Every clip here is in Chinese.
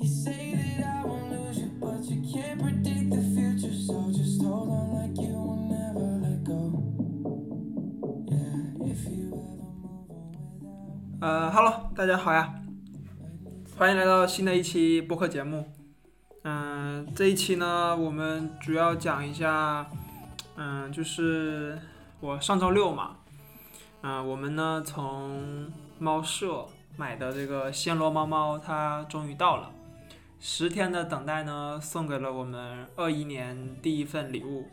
You say that I won't lose you, but you can't predict the future. So just hold on like you will never let go. Yeah, if you ever move on without. 呃，Hello，大家好呀，欢迎来到新的一期播客节目。嗯、这一期呢，我们主要讲一下，嗯、就是我上周六嘛，嗯、我们呢从猫舍买的这个暹罗猫猫，它终于到了。十天的等待呢，送给了我们二一年第一份礼物。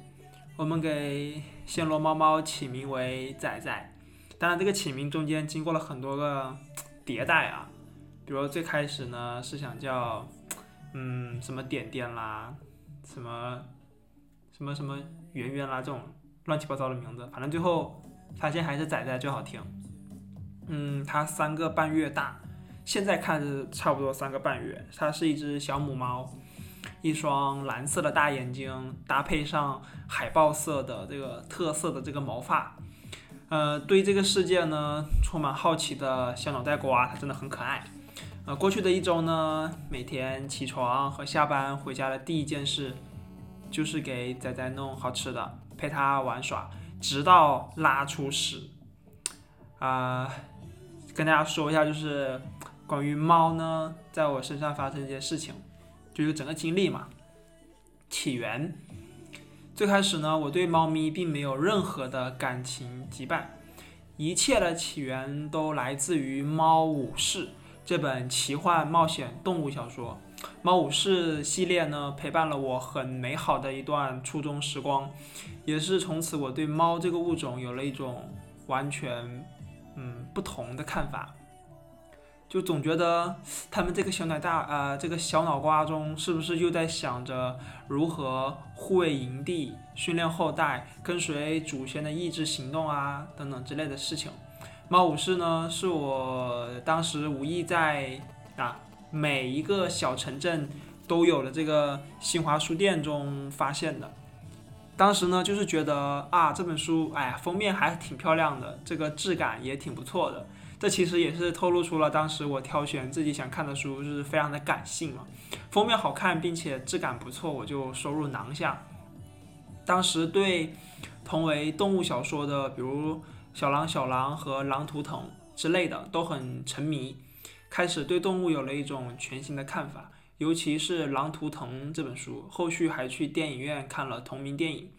我们给暹罗猫猫起名为仔仔。当然，这个起名中间经过了很多个迭代啊，比如最开始呢是想叫，嗯，什么点点啦，什么什么什么圆圆啦这种乱七八糟的名字，反正最后发现还是仔仔最好听。嗯，它三个半月大，现在看是差不多三个半月。它是一只小母猫，一双蓝色的大眼睛，搭配上海豹色的这个特色的这个毛发。呃，对这个世界呢充满好奇的小脑袋瓜，它真的很可爱。呃，过去的一周呢，每天起床和下班回家的第一件事，就是给仔仔弄好吃的，陪它玩耍，直到拉出屎。啊、跟大家说一下，就是关于猫呢，在我身上发生一些事情，就是整个经历嘛。起源，最开始呢，我对猫咪并没有任何的感情羁绊，一切的起源都来自于《猫武士》这本奇幻冒险动物小说。《猫武士》系列呢，陪伴了我很美好的一段初中时光，也是从此我对猫这个物种有了一种完全嗯不同的看法。就总觉得他们这个小脑大呃这个小脑瓜中是不是又在想着如何护卫营地、训练后代、跟随祖先的意志行动啊等等之类的事情。猫武士呢，是我当时无意在啊每一个小城镇都有的这个新华书店中发现的。当时呢，就是觉得啊这本书，哎呀封面还挺漂亮的，这个质感也挺不错的。这其实也是透露出了当时我挑选自己想看的书，就是非常的感性嘛。封面好看，并且质感不错，我就收入囊下。当时对同为动物小说的，比如《小狼小狼》和《狼图腾》之类的，都很沉迷，开始对动物有了一种全新的看法。尤其是《狼图腾》这本书，后续还去电影院看了同名电影，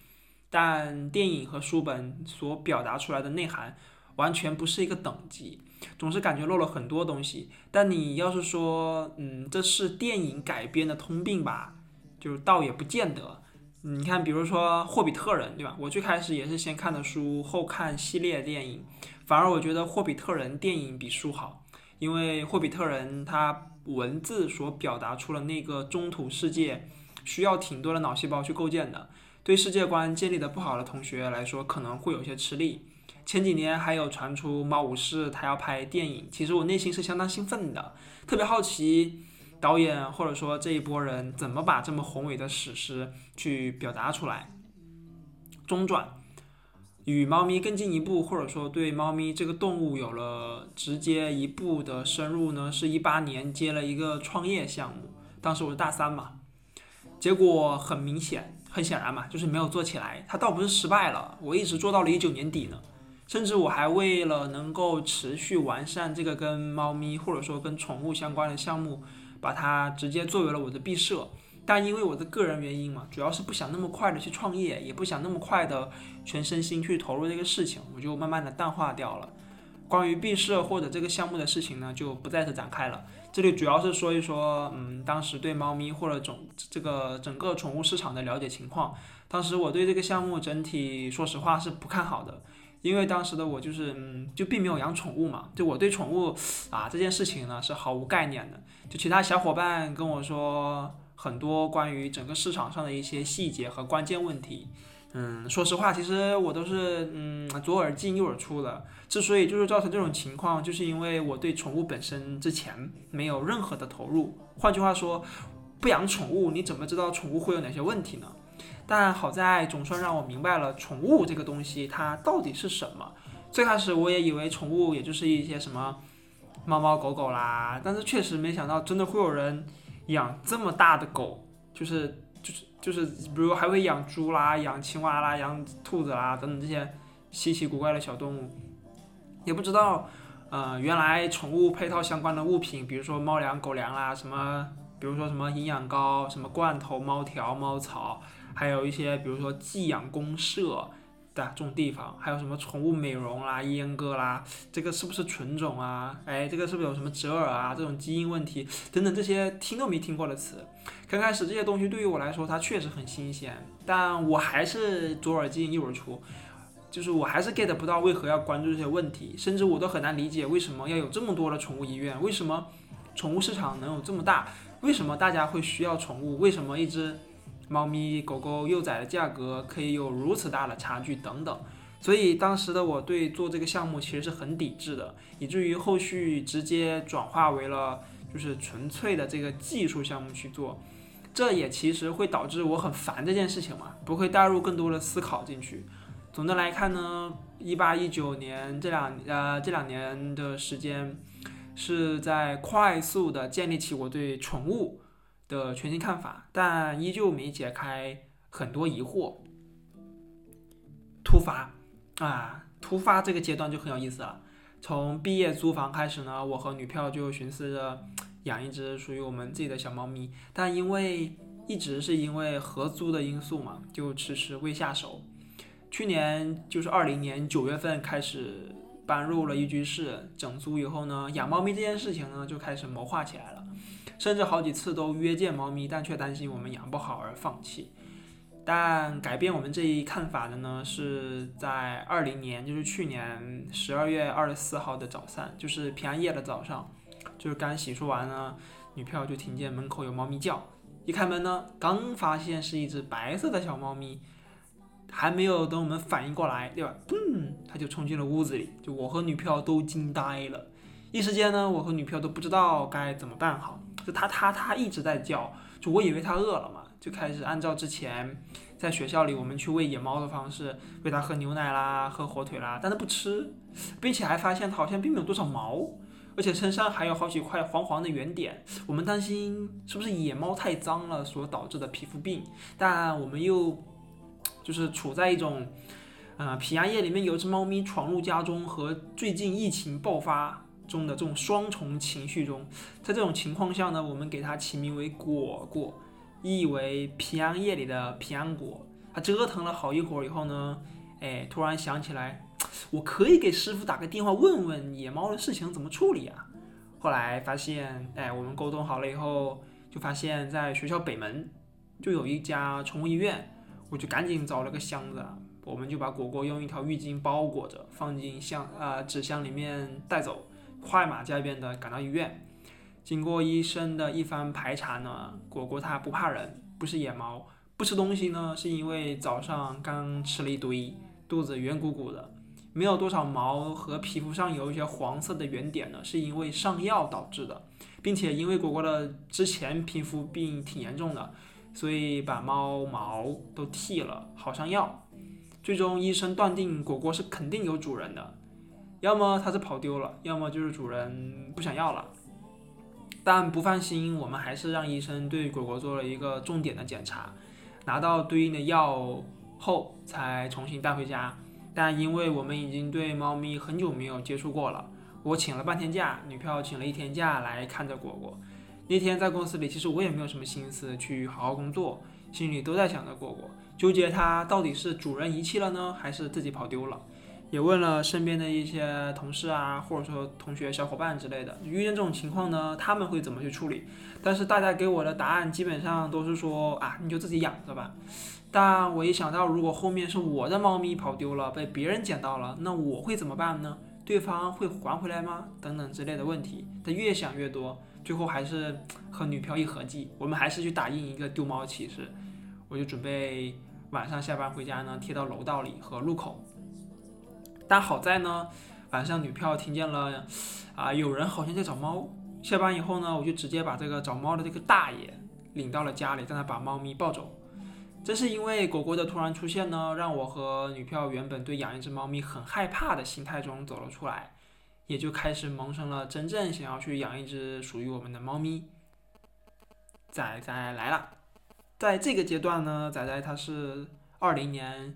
但电影和书本所表达出来的内涵完全不是一个等级。总是感觉漏了很多东西。但你要是说，嗯，这是电影改编的通病吧，就是倒也不见得。你看，比如说《霍比特人》，对吧？我最开始也是先看的书，后看系列电影，反而我觉得《霍比特人》电影比书好，因为《霍比特人》它文字所表达出了那个中土世界需要挺多的脑细胞去构建的，对世界观建立的不好的同学来说，可能会有些吃力。前几年还有传出猫武士他要拍电影，其实我内心是相当兴奋的，特别好奇导演或者说这一波人怎么把这么宏伟的史诗去表达出来。中转，与猫咪更进一步，或者说对猫咪这个动物有了直接一步的深入呢，是一八年接了一个创业项目，当时我是大三嘛，结果很明显，很显然嘛，就是没有做起来。它倒不是失败了，我一直做到了一九年底呢。甚至我还为了能够持续完善这个跟猫咪或者说跟宠物相关的项目，把它直接作为了我的毕设。但因为我的个人原因嘛，主要是不想那么快的去创业，也不想那么快的全身心去投入这个事情，我就慢慢的淡化掉了。关于毕设或者这个项目的事情呢，就不在此展开了。这里主要是说一说，嗯，当时对猫咪或者种这个整个宠物市场的了解情况。当时我对这个项目整体说实话是不看好的。因为当时的我就是，嗯，就并没有养宠物嘛，就我对宠物啊这件事情呢是毫无概念的。就其他小伙伴跟我说很多关于整个市场上的一些细节和关键问题，嗯，说实话，其实我都是嗯左耳进右耳出的。之所以就是造成这种情况，就是因为我对宠物本身之前没有任何的投入。换句话说，不养宠物，你怎么知道宠物会有哪些问题呢？但好在总算让我明白了宠物这个东西它到底是什么。最开始我也以为宠物也就是一些什么猫猫狗狗啦，但是确实没想到真的会有人养这么大的狗，就是就是就是，比如还会养猪啦、养青蛙啦、养兔子啦等等这些稀奇古怪的小动物，也不知道，呃，原来宠物配套相关的物品，比如说猫粮、狗粮啦，什么，比如说什么营养膏、什么罐头、猫条、猫草，还有一些比如说寄养公社。的这种地方，还有什么宠物美容啦、阉割啦，这个是不是纯种啊？哎，这个是不是有什么折耳啊？这种基因问题等等这些听都没听过的词。刚开始这些东西对于我来说，它确实很新鲜，但我还是左耳进右耳出，就是我还是 get 不到为何要关注这些问题，甚至我都很难理解为什么要有这么多的宠物医院，为什么宠物市场能有这么大，为什么大家会需要宠物，为什么一只。猫咪、狗狗、幼崽的价格可以有如此大的差距等等，所以当时的我对做这个项目其实是很抵制的，以至于后续直接转化为了就是纯粹的这个技术项目去做，这也其实会导致我很烦这件事情嘛，不会带入更多的思考进去。总的来看呢，一八一九年这两呃这两年的时间是在快速的建立起我对宠物。的全新看法，但依旧没解开很多疑惑。突发啊，突发这个阶段就很有意思了。从毕业租房开始呢，我和女票就寻思着养一只属于我们自己的小猫咪，但因为一直是因为合租的因素嘛，就迟迟未下手。去年就是二零年九月份开始搬入了一居室，整租以后呢，养猫咪这件事情呢就开始谋划起来了。甚至好几次都约见猫咪，但却担心我们养不好而放弃。但改变我们这一看法的呢，是在二零年，就是去年十二月二十四号的早上，就是平安夜的早上，就是刚洗漱完呢，女票就听见门口有猫咪叫，一开门呢，刚发现是一只白色的小猫咪，还没有等我们反应过来，对吧？嗯，它就冲进了屋子里，就我和女票都惊呆了，一时间呢，我和女票都不知道该怎么办好。就它它它一直在叫，就我以为它饿了嘛，就开始按照之前在学校里我们去喂野猫的方式喂它喝牛奶啦，喝火腿啦，但它不吃，并且还发现它好像并没有多少毛，而且身上还有好几块黄黄的圆点，我们担心是不是野猫太脏了所导致的皮肤病，但我们又就是处在一种，呃，皮亚叶里面有只猫咪闯入家中和最近疫情爆发。中的这种双重情绪中，在这种情况下呢，我们给它起名为果果，意为平安夜里的平安果。他折腾了好一会儿以后呢，哎，突然想起来，我可以给师傅打个电话问问野猫的事情怎么处理啊。后来发现，哎，我们沟通好了以后，就发现在学校北门就有一家宠物医院，我就赶紧找了个箱子，我们就把果果用一条浴巾包裹着，放进箱啊纸箱里面带走。快马加鞭地赶到医院，经过医生的一番排查呢，果果它不怕人，不是野猫，不吃东西呢，是因为早上刚吃了一堆，肚子圆鼓鼓的，没有多少毛和皮肤上有一些黄色的圆点呢，是因为上药导致的，并且因为果果的之前皮肤病挺严重的，所以把猫毛都剃了，好上药，最终医生断定果果是肯定有主人的。要么它是跑丢了，要么就是主人不想要了。但不放心，我们还是让医生对果果做了一个重点的检查，拿到对应的药后才重新带回家。但因为我们已经对猫咪很久没有接触过了，我请了半天假，女票请了一天假来看着果果。那天在公司里，其实我也没有什么心思去好好工作，心里都在想着果果，纠结它到底是主人遗弃了呢，还是自己跑丢了。也问了身边的一些同事啊，或者说同学、小伙伴之类的，遇见这种情况呢，他们会怎么去处理？但是大家给我的答案基本上都是说啊，你就自己养着吧。但我一想到如果后面是我的猫咪跑丢了，被别人捡到了，那我会怎么办呢？对方会还回来吗？等等之类的问题，他越想越多，最后还是和女票一合计，我们还是去打印一个丢猫启事。我就准备晚上下班回家呢，贴到楼道里和路口。但好在呢，晚上女票听见了，啊，有人好像在找猫。下班以后呢，我就直接把这个找猫的这个大爷领到了家里，让他把猫咪抱走。正是因为果果的突然出现呢，让我和女票原本对养一只猫咪很害怕的心态中走了出来，也就开始萌生了真正想要去养一只属于我们的猫咪。仔仔来了。在这个阶段呢，仔仔他是二零年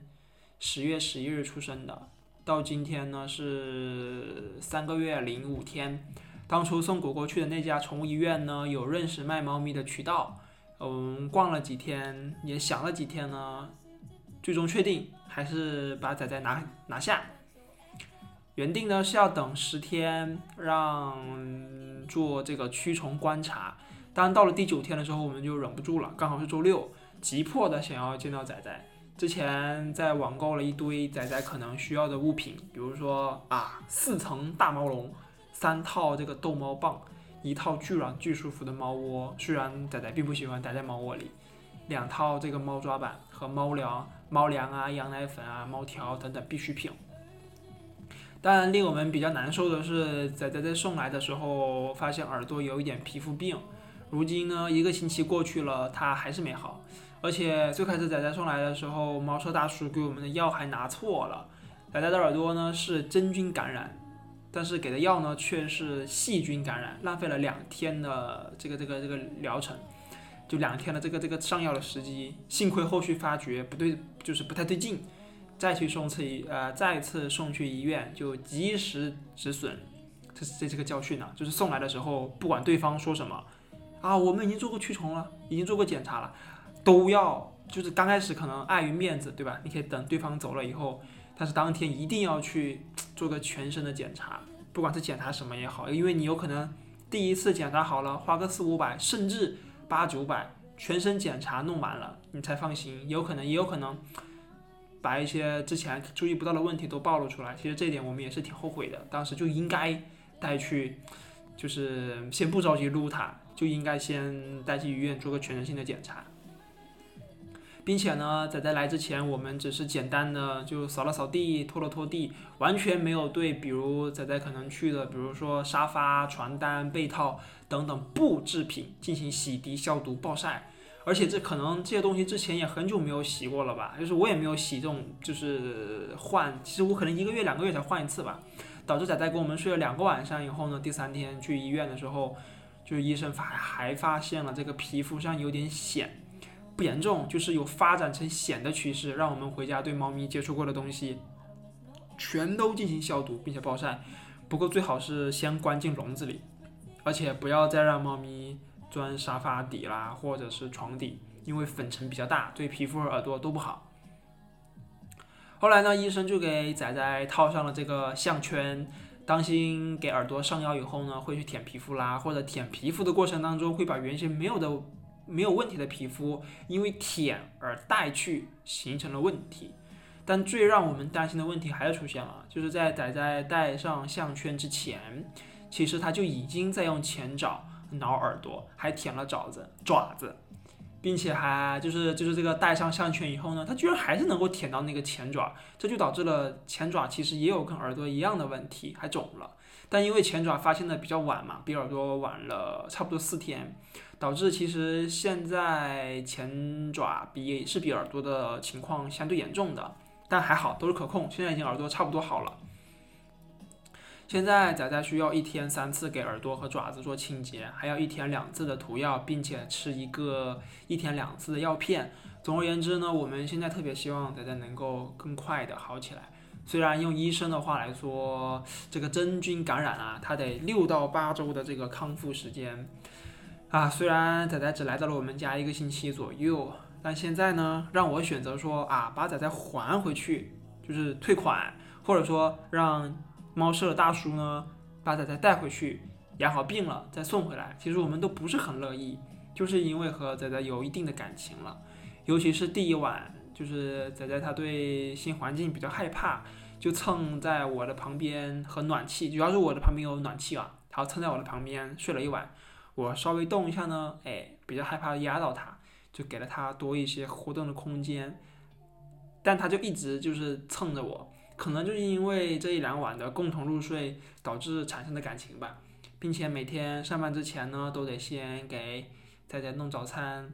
十月十一日出生的，到今天呢是三个月零五天。当初送果果去的那家宠物医院呢，有认识卖猫咪的渠道，嗯，逛了几天，也想了几天呢，最终确定还是把仔仔拿拿下。原定呢是要等十天让做这个驱虫观察，但到了第九天的时候，我们就忍不住了，刚好是周六，急迫的想要见到仔仔。之前在网购了一堆仔仔可能需要的物品，比如说啊四层大毛笼，三套这个逗猫棒，一套巨软巨舒服的猫窝，虽然仔仔并不喜欢待在猫窝里，两套这个猫抓板和猫粮、猫粮啊、羊奶粉啊、猫条等等必需品。但令我们比较难受的是，仔仔在送来的时候发现耳朵有一点皮肤病，如今呢一个星期过去了，它还是没好。而且最开始仔仔送来的时候，猫舍大叔给我们的药还拿错了，仔仔的耳朵呢是真菌感染，但是给的药呢却是细菌感染，浪费了两天的这个这个这个疗程，就两天的这个这个上药的时机。幸亏后续发觉不对，就是不太对劲。再去送次医，呃，再次送去医院就及时止损，这是这个教训呢。就是送来的时候，不管对方说什么，啊，我们已经做过驱虫了，已经做过检查了，都要就是刚开始可能碍于面子，对吧？你可以等对方走了以后，但是当天一定要去做个全身的检查，不管是检查什么也好，因为你有可能第一次检查好了，花个四五百，甚至八九百，全身检查弄完了，你才放心。有可能，也有可能。把一些之前注意不到的问题都暴露出来，其实这一点我们也是挺后悔的。当时就应该带去，就是先不着急撸它，就应该先带去医院做个全身性的检查，并且呢，仔仔来之前，我们只是简单的就扫了扫地、拖了拖地，完全没有对比如仔仔可能去的，比如说沙发、床单、被套等等布制品进行洗涤、消毒、暴晒。而且这可能这些东西之前也很久没有洗过了吧，就是我也没有洗这种，就是换，其实我可能一个月两个月才换一次吧，导致仔仔跟我们睡了两个晚上以后呢，第三天去医院的时候，就是医生发还发现了这个皮肤上有点癣，不严重，就是有发展成癣的趋势，让我们回家对猫咪接触过的东西，全都进行消毒并且暴晒，不过最好是先关进笼子里，而且不要再让猫咪。钻沙发底啦，或者是床底，因为粉尘比较大，对皮肤和耳朵都不好。后来呢，医生就给仔仔套上了这个项圈，当心给耳朵上药以后呢，会去舔皮肤啦，或者舔皮肤的过程当中会把原先没有的、没有问题的皮肤，因为舔而带去，形成了问题。但最让我们担心的问题还是出现了，就是在仔仔戴上项圈之前，其实他就已经在用前爪。挠耳朵，还舔了爪子爪子，并且还就是就是这个戴上项圈以后呢，它居然还是能够舔到那个前爪，这就导致了前爪其实也有跟耳朵一样的问题，还肿了。但因为前爪发现的比较晚嘛，比耳朵晚了差不多四天，导致其实现在前爪比是比耳朵的情况相对严重的，但还好都是可控，现在已经耳朵差不多好了。现在仔仔需要一天三次给耳朵和爪子做清洁，还要一天两次的涂药，并且吃一个一天两次的药片。总而言之呢，我们现在特别希望仔仔能够更快的好起来。虽然用医生的话来说，这个真菌感染啊，它得六到八周的这个康复时间啊。虽然仔仔只来到了我们家一个星期左右，但现在呢，让我选择说啊，把仔仔还回去，就是退款，或者说让。猫舍的大叔呢，把仔仔带回去养好病了再送回来，其实我们都不是很乐意，就是因为和仔仔有一定的感情了，尤其是第一晚，就是仔仔他对新环境比较害怕，就蹭在我的旁边和暖气，主要是我的旁边有暖气啊，他蹭在我的旁边睡了一晚，我稍微动一下呢，哎，比较害怕压到他，就给了他多一些活动的空间，但他就一直就是蹭着我。可能就是因为这一两晚的共同入睡导致产生的感情吧，并且每天上班之前呢，都得先给仔仔弄早餐，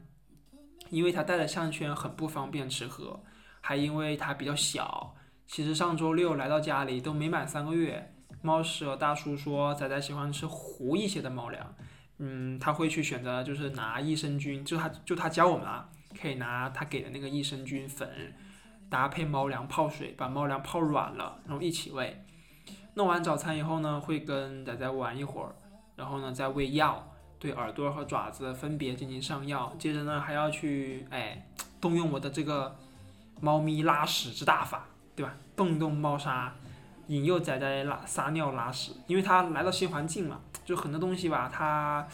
因为他戴的项圈很不方便吃喝，还因为他比较小。其实上周六来到家里都没满三个月，猫舍大叔说仔仔喜欢吃糊一些的猫粮，嗯，他会去选择就是拿益生菌，就他就他教我们啊，可以拿他给的那个益生菌粉，搭配猫粮泡水，把猫粮泡软了，然后一起喂。弄完早餐以后呢，会跟仔仔玩一会儿，然后呢再喂药，对耳朵和爪子分别进行上药。接着呢还要去哎动用我的这个猫咪拉屎之大法，对吧？动动猫砂，引诱仔仔拉撒尿拉屎，因为它来到新环境嘛，就很多东西吧，它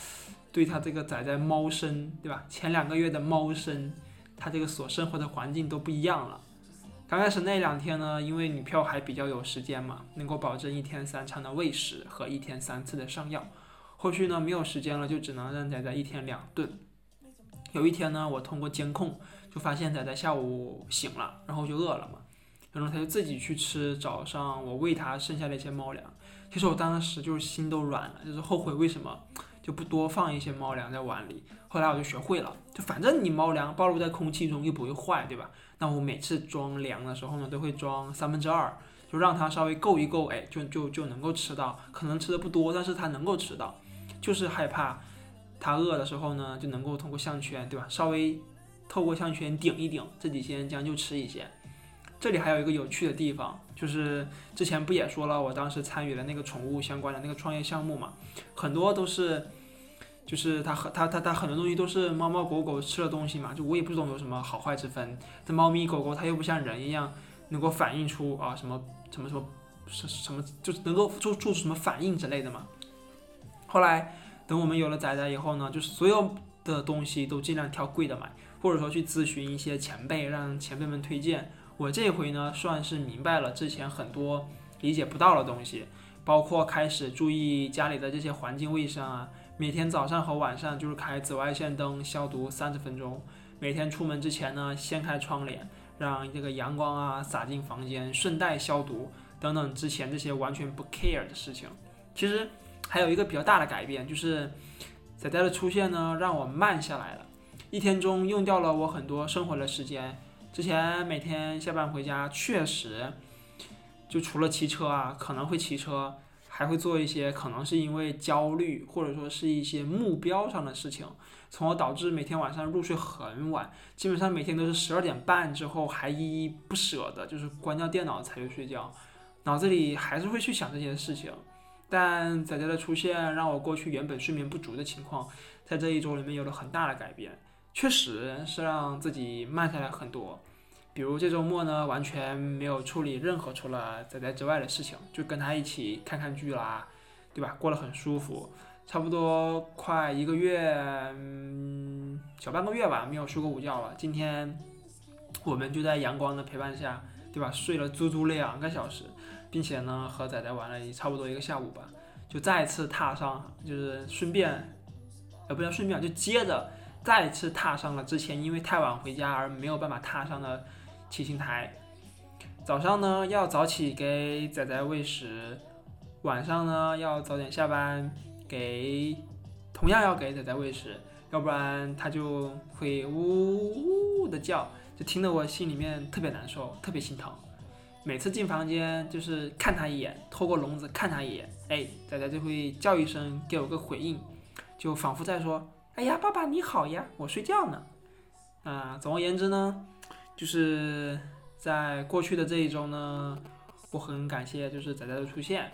对它这个仔仔猫生，对吧？前两个月的猫生，它这个所生活的环境都不一样了。刚开始那两天呢，因为女票还比较有时间嘛，能够保证一天三餐的喂食和一天三次的上药。后续呢没有时间了，就只能让仔仔一天两顿。有一天呢，我通过监控就发现仔仔下午醒了，然后就饿了嘛，然后他就自己去吃早上我喂他剩下的一些猫粮。其实我当时就是心都软了，就是后悔为什么就不多放一些猫粮在碗里。后来我就学会了，就反正你猫粮暴露在空气中又不会坏，对吧？那我每次装粮的时候呢，都会装三分之二，就让它稍微够一够，哎，就就就能够吃到，可能吃的不多，但是它能够吃到，就是害怕它饿的时候呢，就能够通过项圈，对吧？稍微透过项圈顶一顶，自己先将就吃一些。这里还有一个有趣的地方，就是之前不也说了，我当时参与了那个宠物相关的那个创业项目嘛，很多都是。就是它和它它它很多东西都是猫猫狗狗吃的东西嘛，就我也不懂有什么好坏之分。这猫咪狗狗它又不像人一样能够反映出啊什么什么什么什什么，就是能够做做出什么反应之类的嘛。后来等我们有了仔仔以后呢，就是所有的东西都尽量挑贵的买，或者说去咨询一些前辈，让前辈们推荐。我这回呢算是明白了之前很多理解不到的东西，包括开始注意家里的这些环境卫生啊。每天早上和晚上就是开紫外线灯消毒三十分钟。每天出门之前呢，掀开窗帘，让这个阳光啊洒进房间，顺带消毒等等。之前这些完全不 care 的事情，其实还有一个比较大的改变，就是仔仔的出现呢，让我慢下来了。一天中用掉了我很多生活的时间。之前每天下班回家，确实就除了骑车啊，可能会骑车。还会做一些可能是因为焦虑，或者说是一些目标上的事情，从而导致每天晚上入睡很晚，基本上每天都是十二点半之后还依依不舍的，就是关掉电脑才去睡觉，脑子里还是会去想这些事情。但仔仔的出现，让我过去原本睡眠不足的情况，在这一周里面有了很大的改变，确实是让自己慢下来很多。比如这周末呢，完全没有处理任何除了仔仔之外的事情，就跟他一起看看剧啦，对吧？过得很舒服。差不多快一个月，嗯，小半个月吧，没有睡过午觉了。今天我们就在阳光的陪伴下，对吧？睡了足足两个小时，并且呢，和仔仔玩了差不多一个下午吧，就再次踏上，就是顺便，呃，不叫顺便，就接着再次踏上了之前因为太晚回家而没有办法踏上的。骑行台，早上呢要早起给仔仔喂食，晚上呢要早点下班给，同样要给仔仔喂食，要不然它就会呜呜的叫，就听得我心里面特别难受，特别心疼。每次进房间就是看它一眼，透过笼子看它一眼，哎，仔仔就会叫一声，给我个回应，就仿佛在说：“哎呀，爸爸你好呀，我睡觉呢。”啊，总而言之呢。就是在过去的这一周呢，我很感谢就是仔仔的出现，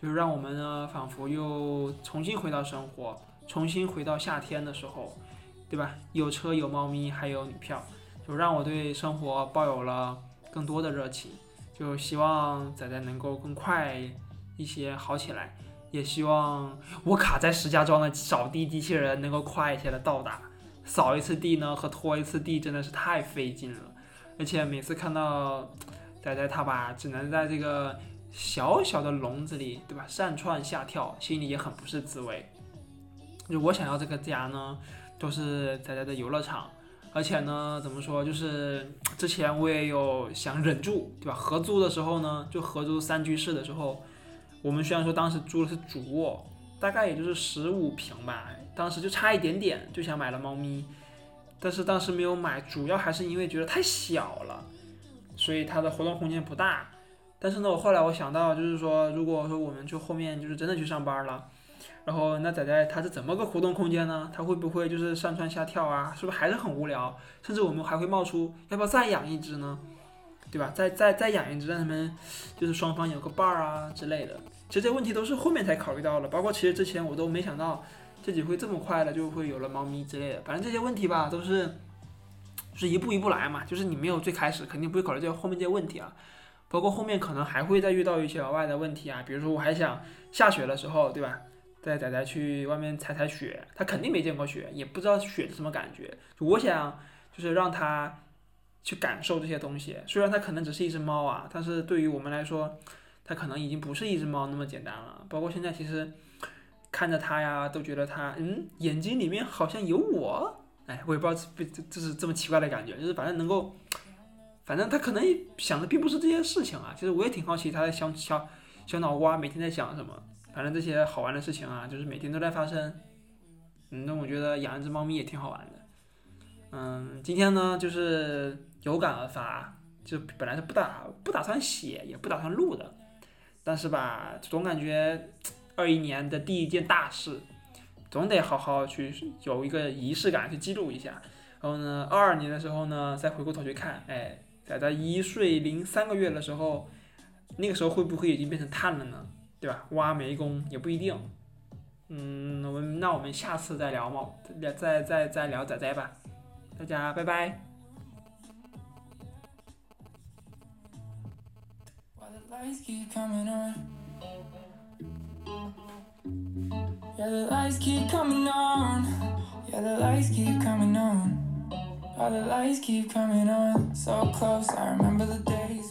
就是让我们呢仿佛又重新回到生活，重新回到夏天的时候，对吧？有车有猫咪还有女票，就让我对生活抱有了更多的热情。就希望仔仔能够更快一些好起来，也希望我卡在石家庄的扫地机器人能够快一些的到达。扫一次地呢和拖一次地真的是太费劲了。而且每次看到仔仔他吧，只能在这个小小的笼子里，对吧？上蹿下跳，心里也很不是滋味。就我想要这个家呢，都是仔仔的游乐场。而且呢，怎么说？就是之前我也有想忍住，对吧？合租的时候呢，就合租三居室的时候，我们虽然说当时租的是主卧，大概也就是十五平吧，当时就差一点点就想买了猫咪。但是当时没有买，主要还是因为觉得太小了，所以它的活动空间不大。但是呢，我后来我想到，就是说，如果说我们就后面就是真的去上班了，然后那仔仔他是怎么个活动空间呢？他会不会就是上蹿下跳啊？是不是还是很无聊？甚至我们还会冒出要不要再养一只呢？对吧？再再再养一只，让他们就是双方有个伴儿啊之类的。其实这些问题都是后面才考虑到的，包括其实之前我都没想到自己会这么快的就会有了猫咪之类的。反正这些问题吧，都是就是一步一步来嘛，就是你没有最开始肯定不会考虑这后面这些问题啊。包括后面可能还会再遇到一些额外的问题啊，比如说我还想下雪的时候，对吧？带仔仔去外面踩踩雪，他肯定没见过雪，也不知道雪是什么感觉。我想就是让他去感受这些东西。虽然他可能只是一只猫啊，但是对于我们来说，它可能已经不是一只猫那么简单了。包括现在其实看着他呀，都觉得他嗯眼睛里面好像有我。哎，我也不知道这这这是这么奇怪的感觉，就是反正能够，反正他可能想的并不是这些事情啊。其实我也挺好奇他的小小小脑瓜每天在想什么。反正这些好玩的事情啊，就是每天都在发生。嗯，那我觉得养一只猫咪也挺好玩的。嗯，今天呢就是有感而发，就本来是不打不打算写，也不打算录的，但是吧，总感觉二一年的第一件大事，总得好好去有一个仪式感去记录一下。然后呢，二二年的时候呢，再回过头去看，哎，在他一岁零三个月的时候，那个时候会不会已经变成碳了呢？对吧？挖煤工也不一定。嗯，我们那我们下次再聊嘛，再再再聊仔仔吧。大家拜拜。The lights keep coming on. Yeah, the lights keep coming on. Yeah, the lights keep coming on. While the lights keep coming on. So close, I remember the days